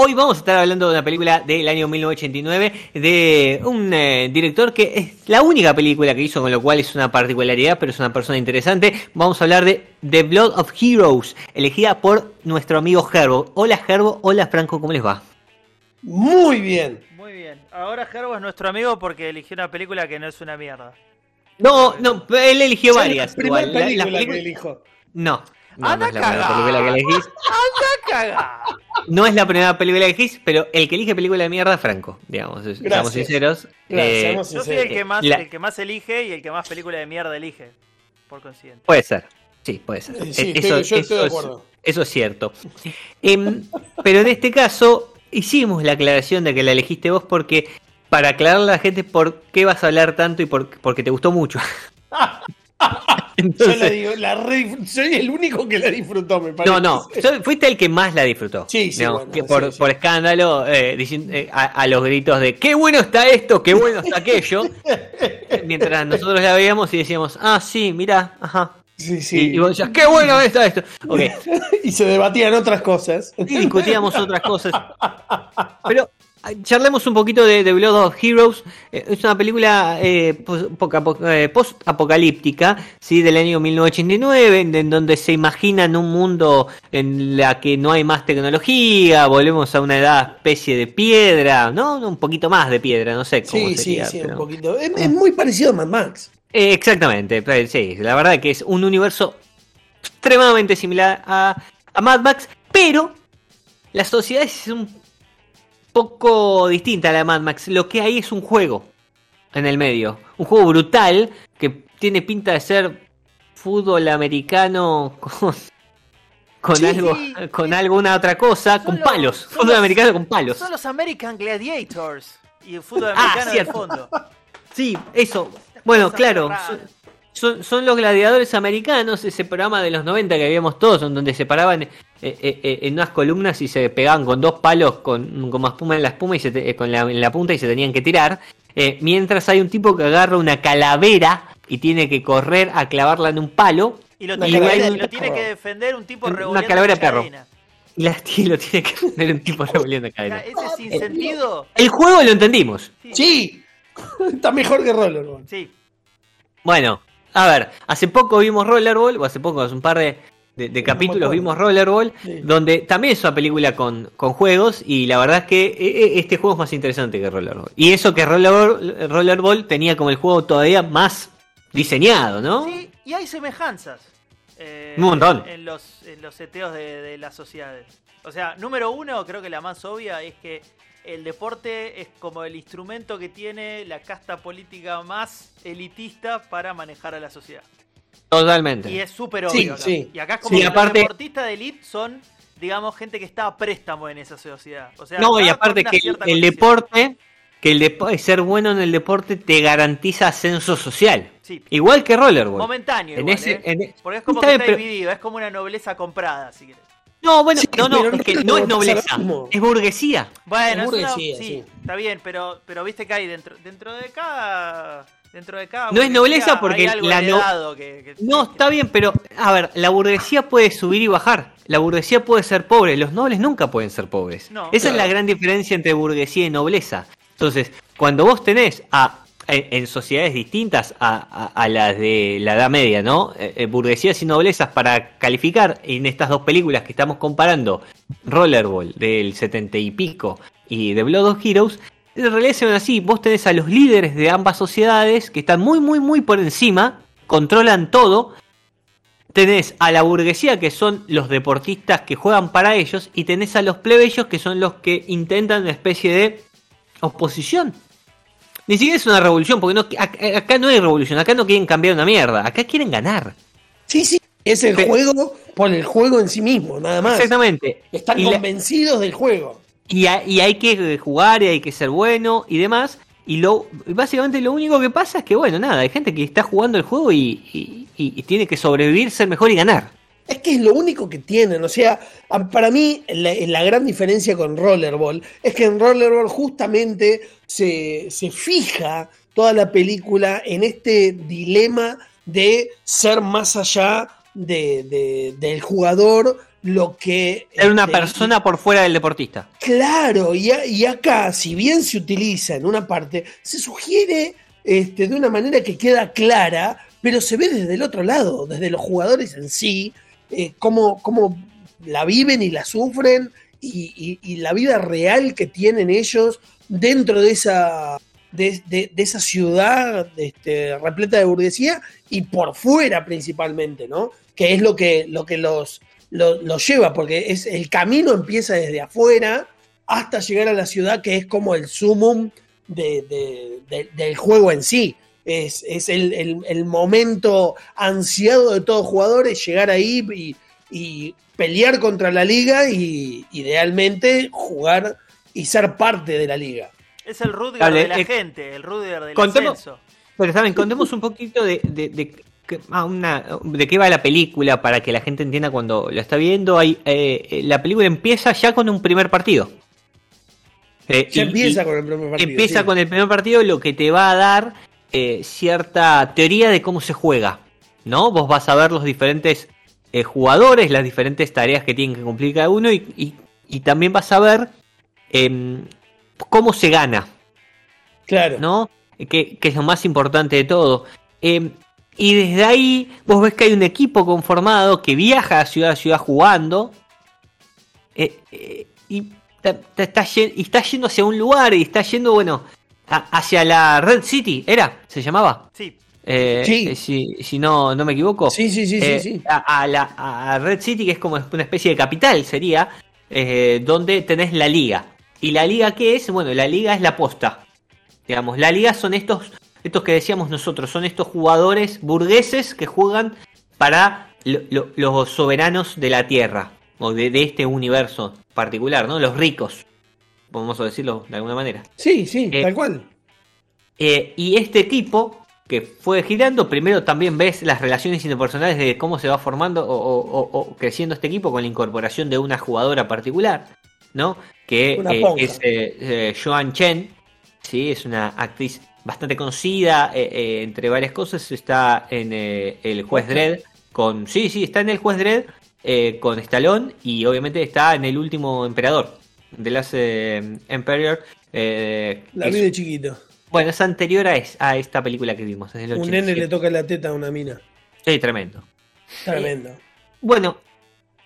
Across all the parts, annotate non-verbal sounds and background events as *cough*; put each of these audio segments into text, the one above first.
Hoy vamos a estar hablando de una película del año 1989 de un eh, director que es la única película que hizo, con lo cual es una particularidad, pero es una persona interesante. Vamos a hablar de The Blood of Heroes, elegida por nuestro amigo Gerbo. Hola Gerbo, hola Franco, ¿cómo les va? Muy bien. Muy bien. Ahora Gerbo es nuestro amigo porque eligió una película que no es una mierda. No, no, él eligió varias. La primera igual. La- película que elijo. No, no, Anda no es la primera película que elegís. ¡Caga! No es la primera película que elegís, pero el que elige película de mierda es Franco, digamos, seamos Gracias. sinceros. Gracias, Eh, seamos Yo soy el que más, La- el que más elige y el que más película de mierda elige. Por consiguiente. Puede ser, sí, puede ser. Eh, sí, Eh, estoy- yo estoy de es- acuerdo. eso es cierto. Em, pero en este caso hicimos la aclaración de que la elegiste vos porque para aclararle a la gente por qué vas a hablar tanto y por, porque te gustó mucho. *laughs* Yo Entonces- la digo, la re- soy el único que la disfrutó, me parece. no, no, fuiste el que más la disfrutó. Sí, sí, Digamos, bueno, que por, sí, sí. por escándalo, eh, diciendo, eh, a, a los gritos de qué bueno está esto, qué bueno está aquello. *laughs* mientras nosotros la veíamos y decíamos, ah, sí, mirá, ajá. Sí, Y, sí. y vos decías, qué bueno está esto. Ok, *laughs* Y se debatían otras cosas. y discutíamos otras cosas. *laughs* Pero charlemos un poquito de The Blood of Heroes. Eh, Es una película eh, eh, post-apocalíptica, ¿sí? del año 1989, en, en donde se imaginan un mundo en la que no hay más tecnología, volvemos a una edad especie de piedra, ¿no? Un poquito más de piedra, no sé cómo Sí, sí, sería. sí, pero- un poquito. Es, es muy parecido a Mad Max. Eh, exactamente, eh, sí, la verdad que es un universo extremadamente similar a, a Mad Max, pero la sociedad es un poco distinta a la de Mad Max. Lo que hay es un juego en el medio, un juego brutal que tiene pinta de ser fútbol americano con, con Sí, algo, sí, *laughs* con sí. alguna otra cosa, Son con los- palos, fútbol los- americano con palos. Son los American Gladiators y el fútbol Ah, americano de cierto. fondo. *laughs* Sí, eso. Bueno, claro. Son, son- los gladiadores americanos, ese programa de los 90 que habíamos todos, donde se paraban en unas columnas y se pegaban con dos palos con, con más espuma en la espuma y se te- eh, con la, en la punta y se tenían que tirar. eh, mientras hay un tipo que agarra una calavera y tiene que correr a clavarla en un palo. Y lo, Una tiene, calavera que- de lo tiene perro. que defender un tipo Una revolviendo calavera la de perro. Y la- *laughs* y lo tiene que poner un tipo revolviendo O sea, cadena. Ese sin sentido. El juego lo entendimos. Sí. *laughs* Está mejor que Rollerball. Sí. Bueno, a ver, hace poco vimos Rollerball, o hace poco, hace un par de, de- capítulos vimos Rollerball, Sí. donde también es una película con, con juegos, y la verdad es que eh, eh, este juego es más interesante que Rollerball. Y eso que Rollerball, Rollerball tenía como el juego todavía más diseñado, ¿no? Sí, y hay semejanzas. eh, Un montón. En los, en los seteos de, de las sociedades. O sea, número uno, creo que la más obvia es que el deporte es como el instrumento que tiene la casta política más elitista para manejar a la sociedad. Totalmente. Y es súper Sí, obvio. acá. sí. Y acá es como Sí, que aparte- los deportistas de elite son, digamos, gente que está a préstamo en esa sociedad. O sea, no, y aparte que el, deporte, que el depo- ser bueno en el deporte te garantiza ascenso social. Sí. Igual que Rollerball. Momentáneo, En igual, ese- ¿eh? en- Porque es como Está que bien, está pero- dividido, es como una nobleza comprada, si querés. No, bueno, Sí, no, no, es que no es nobleza, es burguesía. Bueno, Es es una- burguesía, sí, sí. está bien, pero, pero viste que hay dentro, dentro de cada. Dentro de cada. No es nobleza porque la no- heredado que, que- No, que- está bien, pero a ver, la burguesía puede subir y bajar. La burguesía puede ser pobre, los nobles nunca pueden ser pobres. No, Esa es la gran diferencia entre burguesía y nobleza. Entonces, cuando vos tenés a en, en sociedades distintas a, a- a las de la Edad Media, ¿no? Eh, eh, burguesías y noblezas para calificar en estas dos películas que estamos comparando, Rollerball del 70 y pico y The Blood of Heroes, en realidad se ven así, vos tenés a los líderes de ambas sociedades que están muy, muy, muy por encima, controlan todo, tenés a la burguesía que son los deportistas que juegan para ellos y tenés a los plebeyos que son los que intentan una especie de oposición. Ni siquiera es una revolución, porque no, acá no hay revolución, acá no quieren cambiar una mierda, acá quieren ganar. Sí, sí, es el juego por el juego en sí mismo, nada más. Exactamente. Están convencidos del juego. Y, hay que jugar y hay que ser bueno y demás. Y básicamente lo único que pasa es que, bueno, nada, hay gente que está jugando el juego y, tiene que sobrevivir, ser mejor y ganar. Es que es lo único que tienen. O sea, para mí la, gran diferencia con Rollerball es que en Rollerball justamente se, se fija toda la película en este dilema de ser más allá de, del jugador lo que... Ser una este, persona por fuera del deportista. Claro, y, acá, si bien se utiliza en una parte, se sugiere este, de una manera que queda clara, pero se ve desde el otro lado, desde los jugadores en sí, eh, cómo, la viven y la sufren y, la vida real que tienen ellos dentro de esa, de, esa ciudad este, repleta de burguesía y por fuera principalmente, ¿no? Que es lo que, lo que los, los, lleva, porque es, el camino empieza desde afuera hasta llegar a la ciudad, que es como el sumum del juego en sí. Es, el, momento ansiado de todos jugadores, llegar ahí y, y pelear contra la liga y idealmente jugar y ser parte de la liga. Es el Rudiger de la eh, gente, el Rudiger del contemos, ascenso. Pero saben, contemos un poquito de, de, de, una, de qué va la película para que la gente entienda cuando lo está viendo. Hay, eh, la película empieza ya con un primer partido. Eh, ya empieza con el primer partido. Empieza con el primer partido, lo que te va a dar cierta teoría de cómo se juega. ¿No? Vos vas a ver los diferentes jugadores, las diferentes tareas que tienen que cumplir cada uno y, y, y también vas a ver em, cómo se gana. Claro. ¿No? Que, es lo más importante de todo. Em, y desde ahí vos ves que hay un equipo conformado que viaja a ciudad a ciudad jugando. Eh, eh, y, está, yendo hacia un lugar y está yendo, bueno, hacia la Red City, ¿era? ¿Se llamaba? Sí. Eh, si, no, no me equivoco. Sí, sí, sí, sí, A, la a Red City, que es como una especie de capital, sería, donde tenés la liga. ¿Y la liga qué es? Bueno, la liga es la posta. Digamos, la liga son estos, estos que decíamos nosotros, son estos jugadores burgueses que juegan para los soberanos de la Tierra, o de, este universo particular, ¿no? Los ricos, podemos decirlo de alguna manera. Sí, sí, eh, tal cual. Eh, y este equipo que fue girando, primero también ves las relaciones interpersonales de cómo se va formando o creciendo este equipo con la incorporación de una jugadora particular. ¿no? Que eh, es Joan Chen, ¿sí? es una actriz bastante conocida entre varias cosas. Está en El Juez Dredd con. Sí, sí, está en El Juez Dredd con Stallone y obviamente está en El Último Emperador de las Emperor. la vi de chiquito. Bueno, es anterior a, a esta película que vimos. Un nene le toca la teta a una mina. Sí, tremendo. Tremendo. bueno,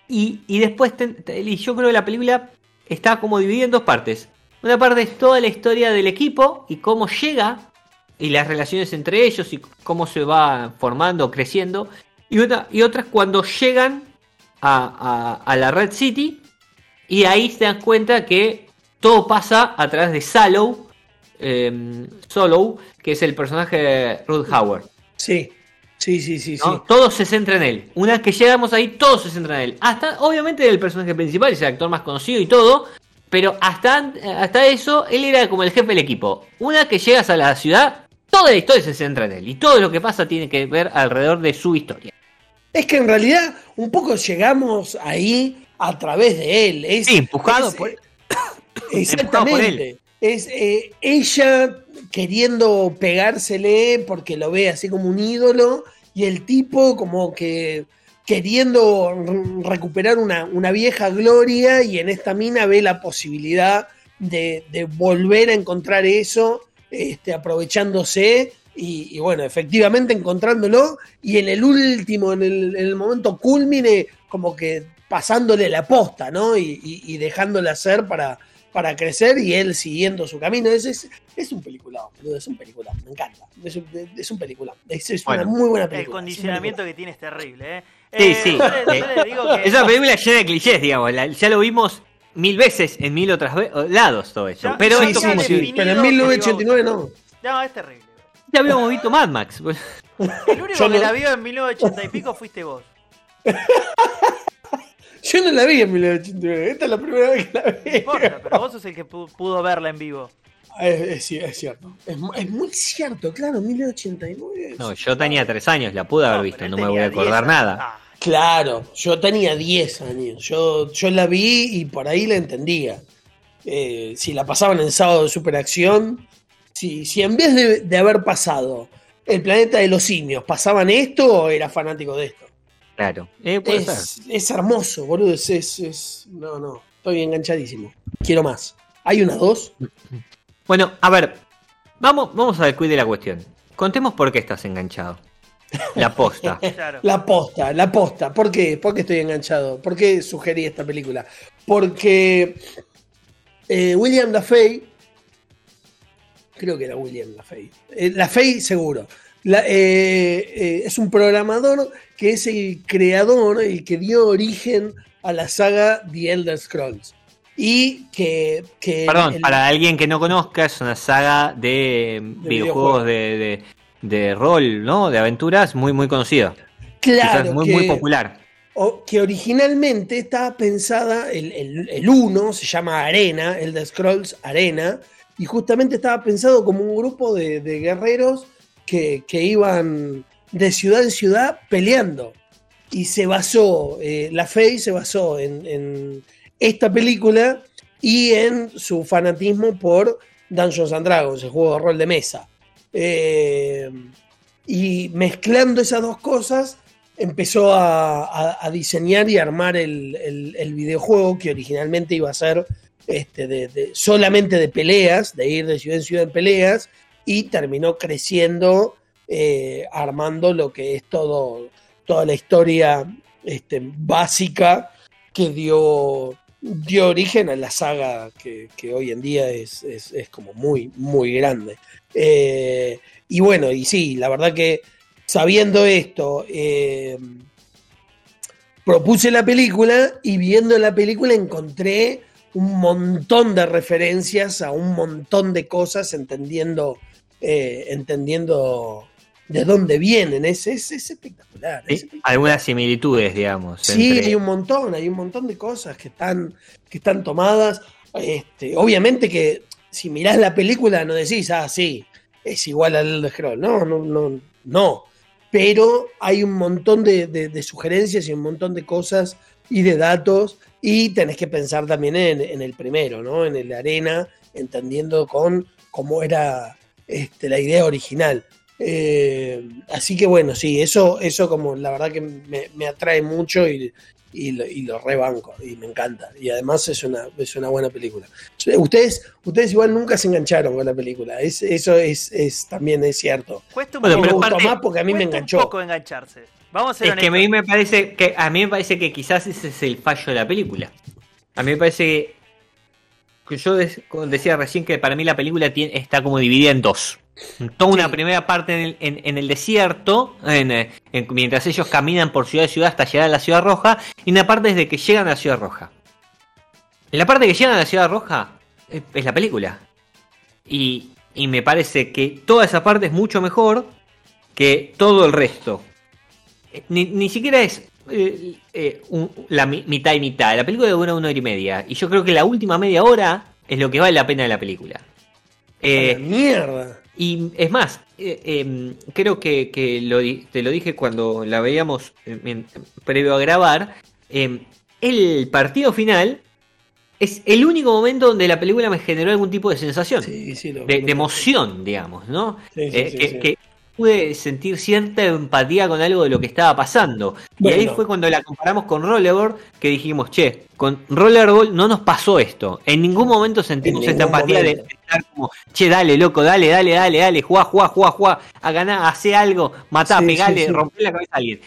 y, y después, yo creo que la película está como dividida en dos partes. Una parte es toda la historia del equipo y cómo llega y las relaciones entre ellos y cómo se va formando, creciendo. Y, otra, y otra es cuando llegan a, la Red City y ahí se dan cuenta que todo pasa a través de Sallow, eh, que es el personaje de Ruth Howard. Sí. Sí, sí, sí, sí. Todo se centra en él. Una vez que llegamos ahí, todo se centra en él. Hasta, obviamente, el personaje principal, es el actor más conocido y todo. Pero hasta, hasta eso, él era como el jefe del equipo. Una vez que llegas a la ciudad, toda la historia se centra en él. Y todo lo que pasa tiene que ver alrededor de su historia. Es que en realidad, un poco llegamos ahí a través de él. Es, sí, empujado por él. *coughs* Exactamente. Es eh, ella queriendo pegársele porque lo ve así como un ídolo y el tipo como que queriendo recuperar una, vieja gloria y en esta mina ve la posibilidad de, volver a encontrar eso, este, aprovechándose y, bueno, efectivamente encontrándolo y en el último, en el, momento culmine, como que pasándole la posta, ¿no? Y, y, dejándole hacer para, para crecer y él siguiendo su camino. Es, es, es un peliculón, es un peliculón, me encanta. Es un, es un peliculón, es, es una muy buena película. El condicionamiento que tiene es terrible, ¿eh? Sí, eh, sí. Es una película llena de clichés, digamos. ya lo vimos mil veces en mil otros lados todo eso. pero esto como si... Pero en 1989 no. No, es terrible. Ya habíamos visto Mad Max. El único que la vio en 1980 y pico fuiste vos. *laughs* Yo no la vi en 1989, esta es la primera vez que la vi. No importa, pero vos sos el que pudo verla en vivo. Es, es, cierto. Es, es, muy cierto, claro, 1989. No, yo tenía tres años, la pude haber visto, no me voy a acordar nada. Ah. Claro, yo tenía 10 años. Yo, yo la vi y por ahí la entendía. Eh, si la pasaban en sábado de superacción, si, si en vez de, haber pasado el planeta de los simios pasaban esto, era fanático de esto. Claro, eh, es, es, hermoso, boludo. Es, es, No, no, estoy enganchadísimo. Quiero más. ¿Hay una dos? Bueno, a ver, vamos, vamos a descuidar la cuestión. Contemos por qué estás enganchado. La posta. *laughs* La posta, la posta. ¿Por qué? ¿Por qué estoy enganchado? ¿Por qué sugerí esta película? Porque eh, William Lafay, creo que era William Lafay, eh, Lafay seguro, eh, es un programador que es el creador, el que dio origen a la saga The Elder Scrolls. Y que. Perdón, para alguien que no conozca, es una saga de, videojuegos, de, de rol, ¿no? De aventuras muy, muy conocida. Claro. muy, muy popular. que originalmente estaba pensada, el 1 se llama Arena, el de Scrolls Arena, y justamente estaba pensado como un grupo de, guerreros que, iban de ciudad en ciudad peleando. Y se basó, eh, la fe se basó en, esta película y en su fanatismo por Dungeons and Dragons, el juego de rol de mesa. Eh, y mezclando esas dos cosas, empezó a, diseñar y armar el, videojuego que originalmente iba a ser este, solamente de peleas, de ir de ciudad en ciudad en peleas, y terminó creciendo, eh, armando lo que es todo, toda la historia este, básica que dio, dio origen a la saga que, hoy en día es, es, como muy, muy grande. Eh, y bueno, y sí, la verdad que sabiendo esto, eh, propuse la película y viendo la película encontré un montón de referencias a un montón de cosas, entendiendo, eh, entendiendo de dónde vienen. Es, es, espectacular, Algunas similitudes, digamos. Sí, hay un montón, hay un montón de cosas que están, que están tomadas. Este, obviamente que si mirás la película no decís, ah, sí, es igual al de Scroll. No, no, no, no. Pero hay un montón de, sugerencias y un montón de cosas y de datos. Y tenés que pensar también en, el primero, ¿no? En el arena, entendiendo con cómo era este, la idea original. Eh, así que bueno, sí, eso, eso como la verdad que me, me atrae mucho y, y lo, y lo rebanco y me encanta. Y además es una, es una buena película. Ustedes, ustedes igual nunca se engancharon con la película, es, eso es, es también es cierto. Cuesta un poco, más porque a mí me enganchó. Un poco engancharse. Vamos a es que a mí me parece que a mí me parece que quizás ese es el fallo de la película. A mí me parece que yo decía recién que para mí la película tiene, está como dividida en dos. Toda una primera parte en el, desierto, mientras ellos caminan por ciudad a ciudad hasta llegar a la Ciudad Roja, y una parte desde que llegan a la Ciudad Roja. En la parte que llegan a la Ciudad Roja es, la película. Y, me parece que toda esa parte es mucho mejor que todo el resto. Ni, siquiera es eh, eh, la mitad y mitad. La película dura una hora y media. Y yo creo que la última media hora es lo que vale la pena de la película. Eh, mierda. Y es más, em, creo que, te lo dije cuando la veíamos previo a grabar. Em, el partido final es el único momento donde la película me generó algún tipo de sensación, de, emoción, digamos, ¿no? Eh, que, pude sentir cierta empatía con algo de lo que estaba pasando. Y ahí fue cuando la comparamos con Rollerball, que dijimos, che, con Rollerball no nos pasó esto. En ningún momento sentimos esta empatía de estar como, che, dale, loco, dale, dale, dale, dale, juá, juá, juá, juá, a ganar, hace algo, matá, pegale, rompe la cabeza a alguien.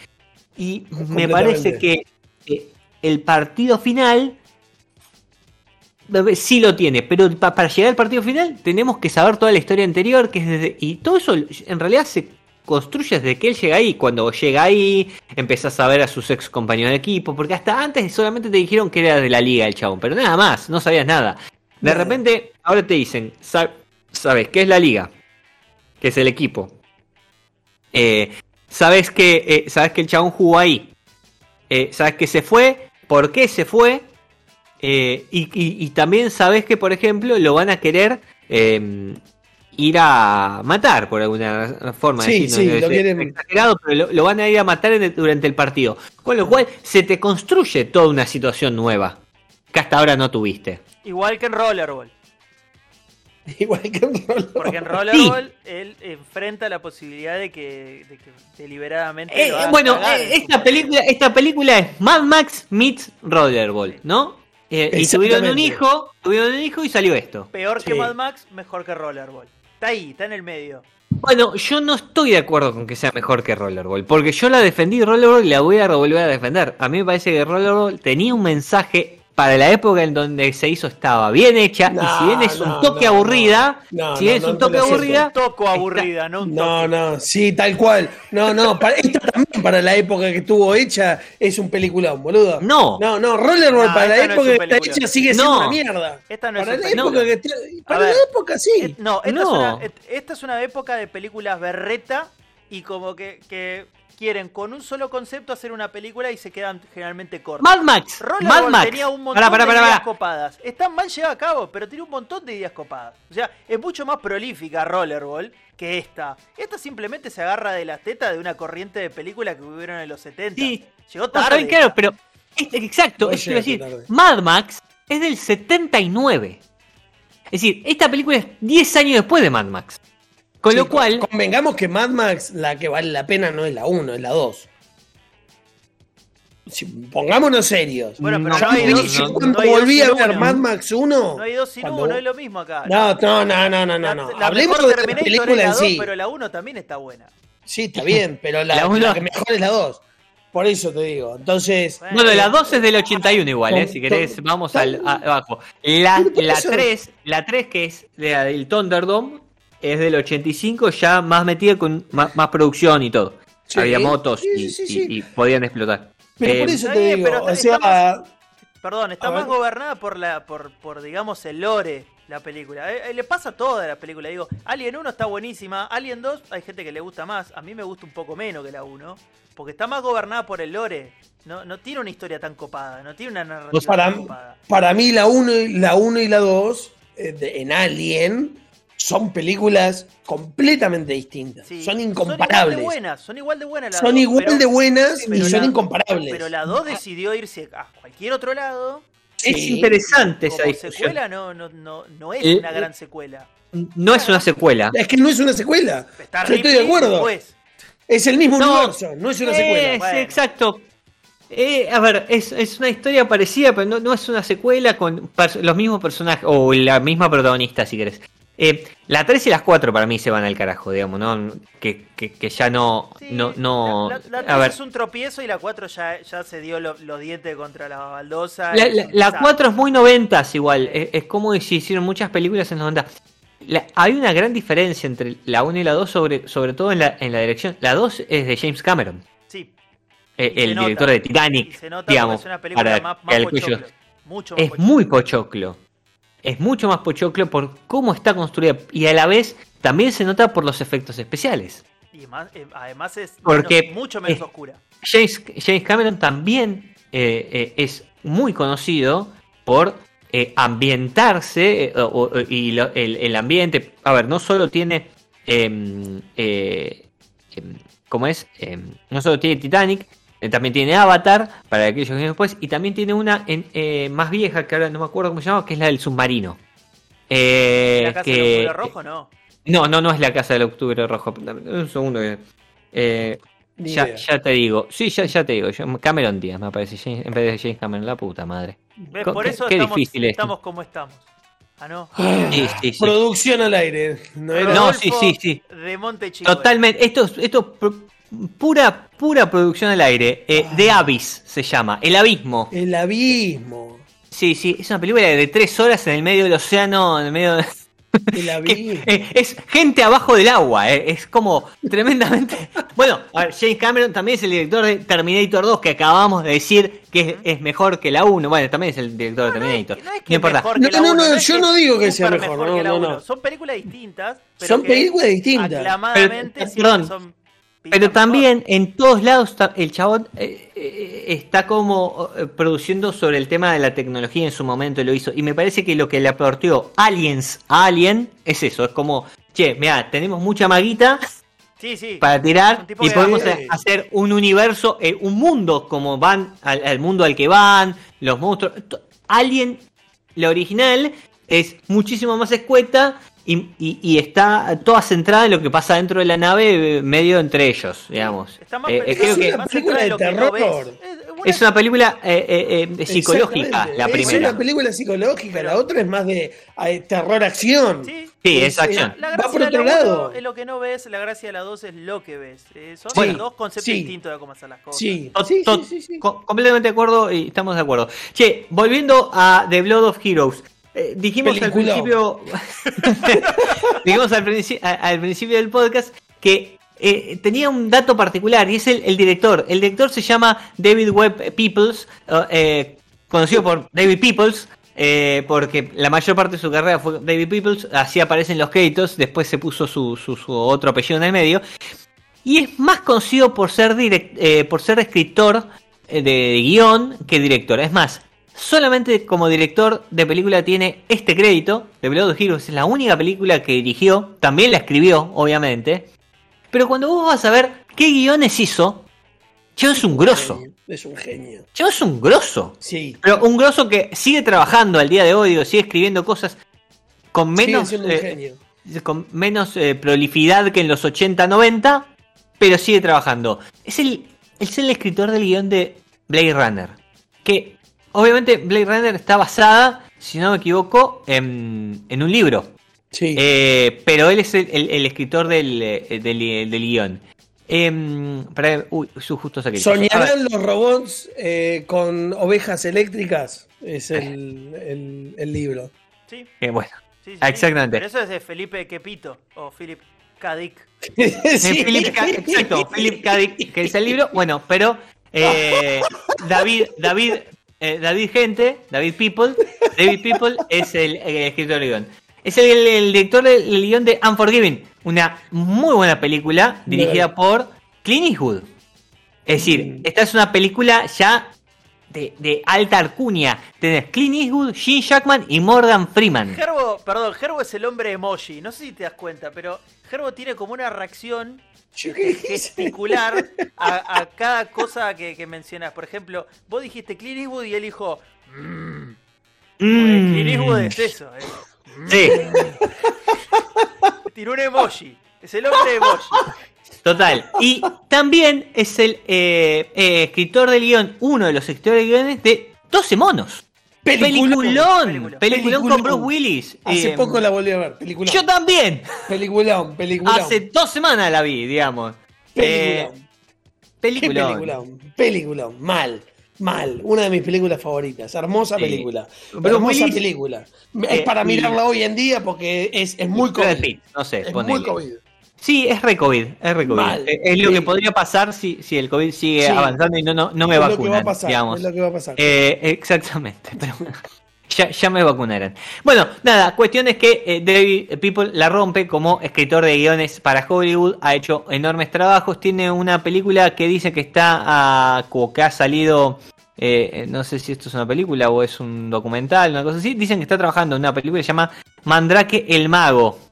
Y me parece que el partido final sí lo tiene, pero para llegar al partido final tenemos que saber toda la historia anterior, que es desde, y todo eso en realidad se construye desde que él llega ahí. Cuando llega ahí, empezás a ver a sus ex compañeros de equipo, porque hasta antes solamente te dijeron que era de la liga el chabón, pero nada más, no sabías nada. De repente, ahora te dicen, sabes qué es la liga, que es el equipo. Eh, sabes que eh, sabes que el chabón jugó ahí. Eh, sabes que se fue, por qué se fue. Y, también sabes que, por ejemplo, lo van a querer ir a matar por alguna forma. Sí, sí, lo quieren... Exagerado, pero lo, van a ir a matar durante el partido. Con lo cual se te construye toda una situación nueva que hasta ahora no tuviste. Igual que en Rollerball. *laughs* Igual que en Rollerball. Porque en Rollerball él enfrenta la posibilidad de que, deliberadamente. Eh, bueno, eh, esta, película, esta película es Mad Max meets Rollerball, ¿no? Eh, y tuvieron un hijo, tuvieron un hijo y salió esto. Peor que Mad Max, mejor que Rollerball. Está ahí, está en el medio. Bueno, yo no estoy de acuerdo con que sea mejor que Rollerball, porque yo la defendí Rollerball y la voy a volver a defender. A mí me parece que Rollerball tenía un mensaje para la época en donde se hizo estaba bien hecha y si bien es un toque aburrida, si bien es un toque aburrida, toco aburrida, no un toque. No, no, sí, tal cual. No, no, para, esta también para la época que estuvo hecha es un peliculón, boludo. No. No, no, Rollerball para la época que está hecha sigue siendo una mierda. Esta no para es la época que para la época sí. Eh, no, esta, Es una, esta es una época de películas berreta y como que, que quieren con un solo concepto hacer una película y se quedan generalmente cortos. Mad Max. Mad Max. tenía un montón de ideas copadas. Está mal llevado a cabo, pero tiene un montón de ideas copadas. O sea, es mucho más prolífica Rollerball que esta. Esta simplemente se agarra de las tetas de una corriente de película que hubieron en los 70. Sí. Llegó tarde. claro, pero exacto, es decir, Mad Max es del 79. Es decir, esta película es 10 años después de Mad Max. Con lo cual. Convengamos que Mad Max, la que vale la pena, no es la 1, es la 2. pongámonos serios. Bueno, pero no, hay dos, yo cuando volví a ver Mad Max 1. No hay dos sin uno, no es lo mismo acá. No, no, no, no, no. no. Hablemos de la película en sí. Pero la 1 también está buena. Sí, está bien, pero la, *laughs* la, que mejor es la 2. Por eso te digo. Entonces. Bueno, la 2 es del 81 igual, ¿eh? Si querés, vamos al, abajo. La, la 3, la 3 que es del Thunderdome, es del 85, ya más metida con más, producción y todo. Había motos y, podían explotar. Pero por eh, eso te digo, o sea, perdón, está más gobernada por la por, por digamos el lore la película. Eh, eh, le pasa a toda la película. Digo, Alien 1 está buenísima. Alien 2 hay gente que le gusta más. A mí me gusta un poco menos que la 1. Porque está más gobernada por el lore. No, no tiene una historia tan copada. No tiene una narrativa pues para, tan copada. Para mí la 1 la 1 y la 2 en Alien son películas completamente distintas. Son incomparables. Son igual de buenas, son igual de buenas. y son incomparables. Pero la 2 decidió irse a cualquier otro lado. Es interesante esa discusión. secuela no, no, no, es una gran secuela. No es una secuela. Es que no es una secuela. Yo estoy de acuerdo. Es el mismo universo, no es una secuela. Exacto. Eh, a ver, es, es, una historia parecida, pero no, no es una secuela con los mismos personajes, o la misma protagonista, si querés. Eh, la 3 y las 4 para mí se van al carajo, digamos, ¿no? Que, que, ya no. no, no la, 3 es un tropiezo y la 4 ya, ya se dio los dientes contra la baldosa. La, 4 es muy noventas igual. Es, como si hicieron muchas películas en los 90. hay una gran diferencia entre la 1 y la 2, sobre, sobre todo en la, en la dirección. La 2 es de James Cameron. Sí. Eh, el director de Titanic. se nota digamos, es una película más, más pochoclo. Mucho es muy pochoclo es mucho más pochoclo por cómo está construida y a la vez también se nota por los efectos especiales. Y eh, además es Porque mucho menos oscura. James, Cameron también eh, eh, es muy conocido por ambientarse y el, ambiente. A ver, no solo tiene. Em, em, ¿Cómo es? Em, no solo tiene Titanic, también tiene Avatar, para aquellos que vienen después, y también tiene una en, eh, más vieja, que ahora no me acuerdo cómo se llama, que es la del submarino. Eh, ¿La casa del octubre rojo no? No, no, no es la casa del octubre rojo. Un segundo. Eh, ya, ya, te digo, sí, ya, ya te digo, Cameron Díaz me parece, en vez de James Cameron, la puta madre. Por eso estamos, difícil estamos como estamos. Ah, no. Sí, sí, sí. Producción al aire. No, sí, sí, sí. De Monte Totalmente. Esto, esto pura, pura producción al aire. Eh, The Abyss se llama, El Abismo. El Abismo. Sí, sí, es una película de tres horas en el medio del océano, en el medio de... *laughs* Eh, es gente abajo del agua, eh, es como tremendamente. *laughs* Bueno, James Cameron también es el director de Terminator 2, que acabamos de decir que es, mejor que la 1. Bueno, también es el director de Terminator. No, importa. No, no, yo no digo que sea mejor. no, no, Son películas distintas. son películas distintas. Aclamadamente, perdón, son pero también en todos lados el chabón eh, eh, está como eh, produciendo sobre el tema de la tecnología en su momento lo hizo. Y me parece que lo que le aportó Aliens a Alien es eso. Es como, che, mira, tenemos mucha maguita *laughs* para tirar y podemos hacer un universo, un mundo como van al, mundo al que van, los monstruos. Alien, la original, es muchísimo más escueta y, y, está toda centrada en lo que pasa dentro de la nave, medio entre ellos, digamos. Está más, eh, creo que, una película de terror. Es una película eh, eh, psicológica, la primera. Es una película psicológica, la otra es más de terror-acción. Sí, sí es, acción. Va por otro lado. Es lo que no ves, la gracia de la dos es lo que ves. son dos conceptos distintos de cómo hacer las cosas. Sí, sí, completamente de acuerdo y estamos de acuerdo. Che, volviendo a The Blood of Heroes. Eh, dijimos al principio, *laughs* dijimos al, principio del podcast que eh, tenía un dato particular y es el, director. El director se llama David Webb Peoples, eh, conocido por David Peoples, porque la mayor parte de su carrera fue David Peoples, así aparecen los créditos, después se puso su, otro apellido en el medio. Y es más conocido por ser, por ser escritor de guion que director. Es más, solamente como director de película tiene este crédito. The Blood of Heroes es la única película que dirigió, también la escribió, obviamente. Pero cuando vos vas a ver qué guiones hizo, Cheo es un grosso. Es un genio. Cheo es un grosso. Sí. Pero un grosso que sigue trabajando al día de hoy, sigue escribiendo cosas con menos, eh, con menos eh, prolificidad que en los 80-90, pero sigue trabajando. Es el, es el escritor del guion de Blade Runner. Que obviamente Blade Runner está basada, si no me equivoco, en, un libro. Sí. Eh, pero él es el, escritor del, eh, del, guion. Eh, uy, justo saqué. ¿Soñarán los robots eh, con ovejas eléctricas? Es el, el, libro. Sí. bueno. Exactamente. Pero eso es de Felipe Quepito o Philip Kadik. *laughs* sí. Philip exacto, Philip Kadik, que es el libro. Bueno, pero *laughs* David, David eh, David Gente, David People, David People es el, escritor del guion. Es el, director del, guion de Unforgiven, una muy buena película dirigida por Clint Eastwood. Es decir, mm. esta es una película ya de, alta arcunia. Tenés Clint Eastwood, Gene Jackman y Morgan Freeman. Gerbo, perdón, Gerbo es el hombre emoji. No sé si te das cuenta, pero Gerbo tiene como una reacción gesticular *laughs* a, cada cosa que, mencionas. Por ejemplo, vos dijiste Clint Eastwood y él dijo. Mmm. Clint Eastwood es eso. Eh. Sí. *laughs* Tiró un emoji. Es el hombre emoji. Total. Y también es el eh, eh, escritor del guion, uno de los escritores de guiones de 12 monos. Peliculón. Peliculón, con Bruce Willis. Hace eh, poco la volví a ver. Peliculón. Yo también. Peliculón, peliculón. Hace dos semanas la vi, digamos. Peliculón. Peliculón. peliculón. Peliculón. Mal. Mal. Una de mis películas favoritas. Hermosa película. Hermosa película. es para mirarla hoy en día porque es, es muy COVID. No sé, es muy COVID. Sí, es re COVID, es re COVID. es lo que podría pasar si, si el COVID sigue avanzando y no, no, no me vacunan. Lo que va a pasar, digamos. Es lo que va a pasar. Eh, exactamente, *laughs* pero ya, ya, me vacunaron. Bueno, nada, cuestión es que eh, David People la rompe como escritor de guiones para Hollywood, ha hecho enormes trabajos, tiene una película que dice que está a, que ha salido eh, no sé si esto es una película o es un documental, una cosa así. Dicen que está trabajando en una película que se llama Mandrake el Mago.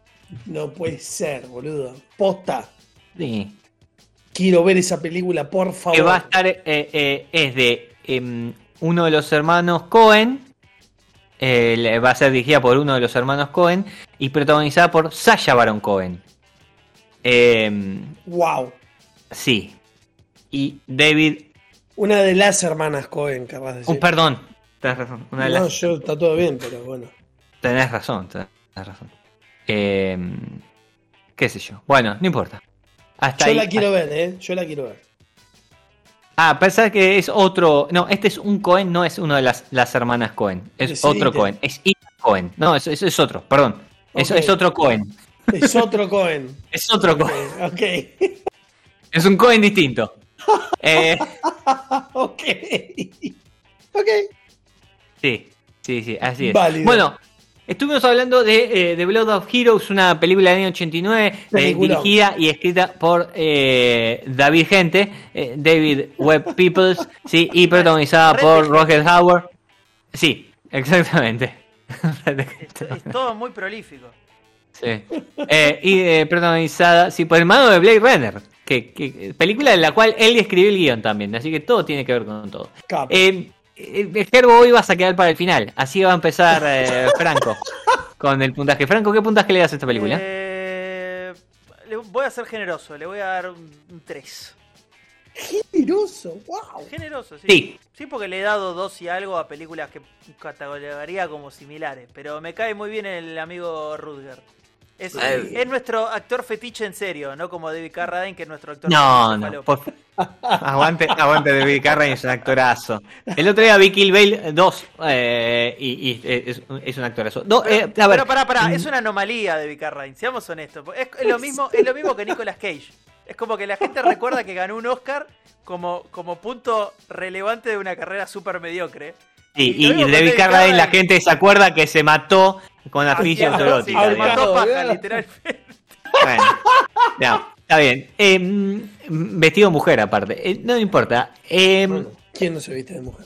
No puede ser, boludo. Posta. Sí. Quiero ver esa película, por favor. Que va a estar, eh, eh, es de em, uno de los hermanos Cohen. Eh, va a ser dirigida por uno de los hermanos Cohen y protagonizada por Sasha Baron Cohen. wow. Em, sí. Y David. Una de las hermanas Cohen, querrás decir. Oh, perdón. Tenés razón. no, yo está todo bien, pero bueno. Tenés razón, tenés razón. Eh, ¿Qué sé yo? Bueno, no importa. Hasta yo la quiero ver, ¿eh? Yo la quiero ver. Ah, pensás que es otro. No, este es un Cohen, no es uno de las, las hermanas Cohen. Es otro Cohen. Es Ethan Cohen. No, eso, es otro, perdón. Eso es otro Cohen. Es otro Cohen. *laughs* es otro Cohen. Ok. Es un Cohen distinto. *laughs* eh... ok. Ok. Sí, sí, sí, así es. Bueno, estuvimos hablando de The eh, Blood of Heroes, una película del año 89, eh, dirigida y escrita por eh, David Gente, David Webb *laughs* Peoples, sí, y protagonizada por Roger Howard. Sí, exactamente. es, todo muy prolífico. Sí. y protagonizada, sí, por el mano de Blade Runner. Que, película en la cual él escribió el guion también, así que todo tiene que ver con todo. Eh, el Gerbo hoy vas a quedar para el final. Así va a empezar eh, Franco con el puntaje. Franco, ¿qué puntaje le das a esta película? Eh, voy a ser generoso, le voy a dar un 3. Generoso, wow. Generoso, sí. sí. porque le he dado dos y algo a películas que categorizaría como similares. Pero me cae muy bien el amigo Rudger. Es, nuestro actor fetiche en serio, no como David Carradine, que es nuestro actor No, no. aguante, aguante David Carradine, es un actorazo. El otro día vi Kill Bale 2 eh, y, es, un actorazo. pero, eh, pero pará, pará, es una anomalía David Carradine, seamos honestos. Es, lo mismo, es lo mismo que Nicolas Cage. Es como que la gente recuerda que ganó un Oscar como, como punto relevante de una carrera súper mediocre. Sí, y, David Carradine la gente se acuerda que se mató con la ficha autoerótica. Se mató paja, literalmente. Bueno, no, está bien. Eh, vestido mujer, aparte. Eh, no importa. Eh, ¿Quién no se viste de mujer?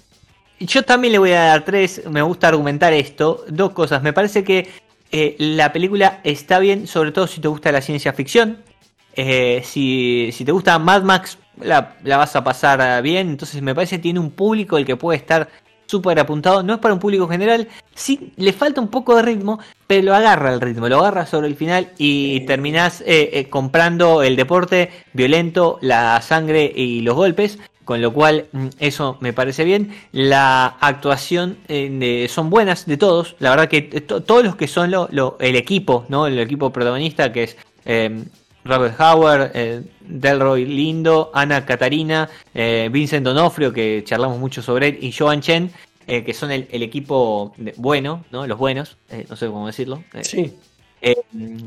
Yo también le voy a dar tres. Me gusta argumentar esto. Dos cosas. Me parece que eh, la película está bien, sobre todo si te gusta la ciencia ficción. si, si te gusta Mad Max, la, la, vas a pasar bien. Entonces me parece que tiene un público el que puede estar súper apuntado. No es para un público general. Sí, le falta un poco de ritmo, pero lo agarra el ritmo, lo agarra sobre el final y terminás eh, eh, comprando el deporte violento, la sangre y los golpes. Con lo cual, mm, eso me parece bien. La actuación eh, son buenas de todos. La verdad que todos los que son lo, el equipo, ¿no? El equipo protagonista que es Robert Howard, eh, Delroy Lindo, Ana Catarina, eh, Vincent Donofrio, que charlamos mucho sobre él, y Joan Chen, eh, que son el, equipo bueno, ¿no? Los buenos, no sé cómo decirlo. sí.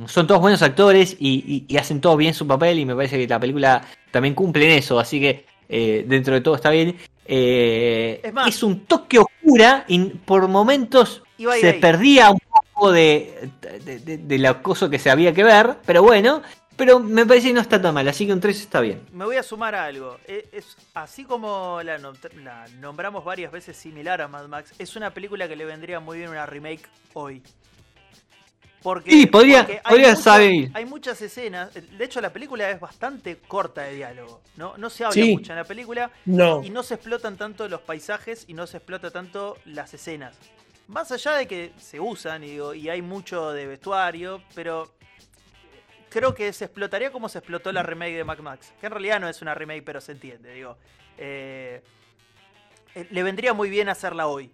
son todos buenos actores y, hacen todo bien su papel y me parece que la película también cumple en eso, así que dentro de todo está bien. es, un toque oscura y por momentos se perdía un poco de, del acoso que se había que ver, pero bueno, pero me parece que no está tan mal, así que un 3 está bien. Me voy a sumar a algo. E, es, así como la, nombramos varias veces similar a Mad Max, es una película que le vendría muy bien una remake hoy. Porque, sí, podría, podría saber. Hay muchas escenas. De hecho, la película es bastante corta de diálogo. No, no se habla mucho en la película. No. Y no se explotan tanto los paisajes y no se explota tanto las escenas. Más allá de que se usan y, y hay mucho de vestuario, pero creo que se explotaría como se explotó la remake de Mac Max. Que en realidad no es una remake, pero se entiende. Digo, eh, eh, le vendría muy bien hacerla hoy.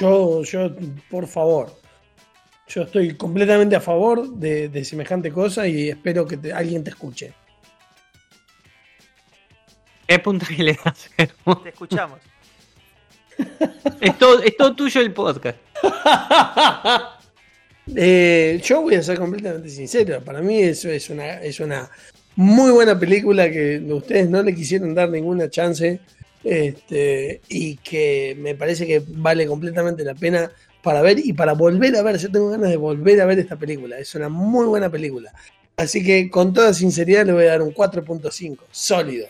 Yo, yo, por favor. Yo estoy completamente a favor de, semejante cosa y espero que alguien te escuche. ¿Qué punto que le das, Te escuchamos. es, todo, es todo tuyo el podcast. *laughs* Eh, yo voy a ser completamente sincero. Para mí eso es una, es una muy buena película que ustedes no le quisieron dar ninguna chance. Este, y que me parece que vale completamente la pena para ver y para volver a ver. Yo tengo ganas de volver a ver esta película. Es una muy buena película. Así que con toda sinceridad le voy a dar un 4.5. Sólido.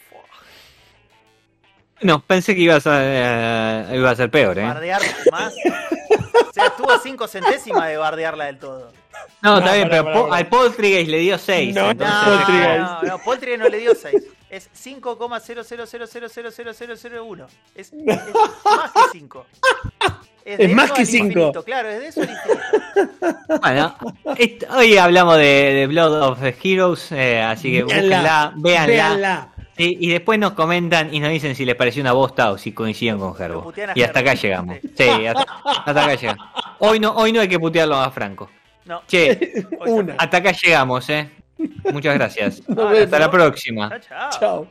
No, pensé que ibas a, iba a ser peor, ¿eh? más. *laughs* Estuvo a 5 centésimas de bardearla del todo. No, está bien, pero al Poltergeist le dio 6. No, no, no, no, Poltergeist no le dio 6. Es 5,000000001. Es, es más que 5. Es, *laughs* es más que 5. Claro, es de eso el infinito. Bueno, hoy hablamos de, de, Blood of the Heroes, eh, así que búsquenla, véanla. véanla y después nos comentan y nos dicen si les pareció una bosta o si coinciden con Gerbo. Y hasta acá llegamos. Sí, hasta, acá llegamos. Hoy no, hoy no hay que putearlo a Franco. No. Che, hasta acá llegamos, ¿eh? Muchas gracias. Hasta la próxima. Chao. Chao.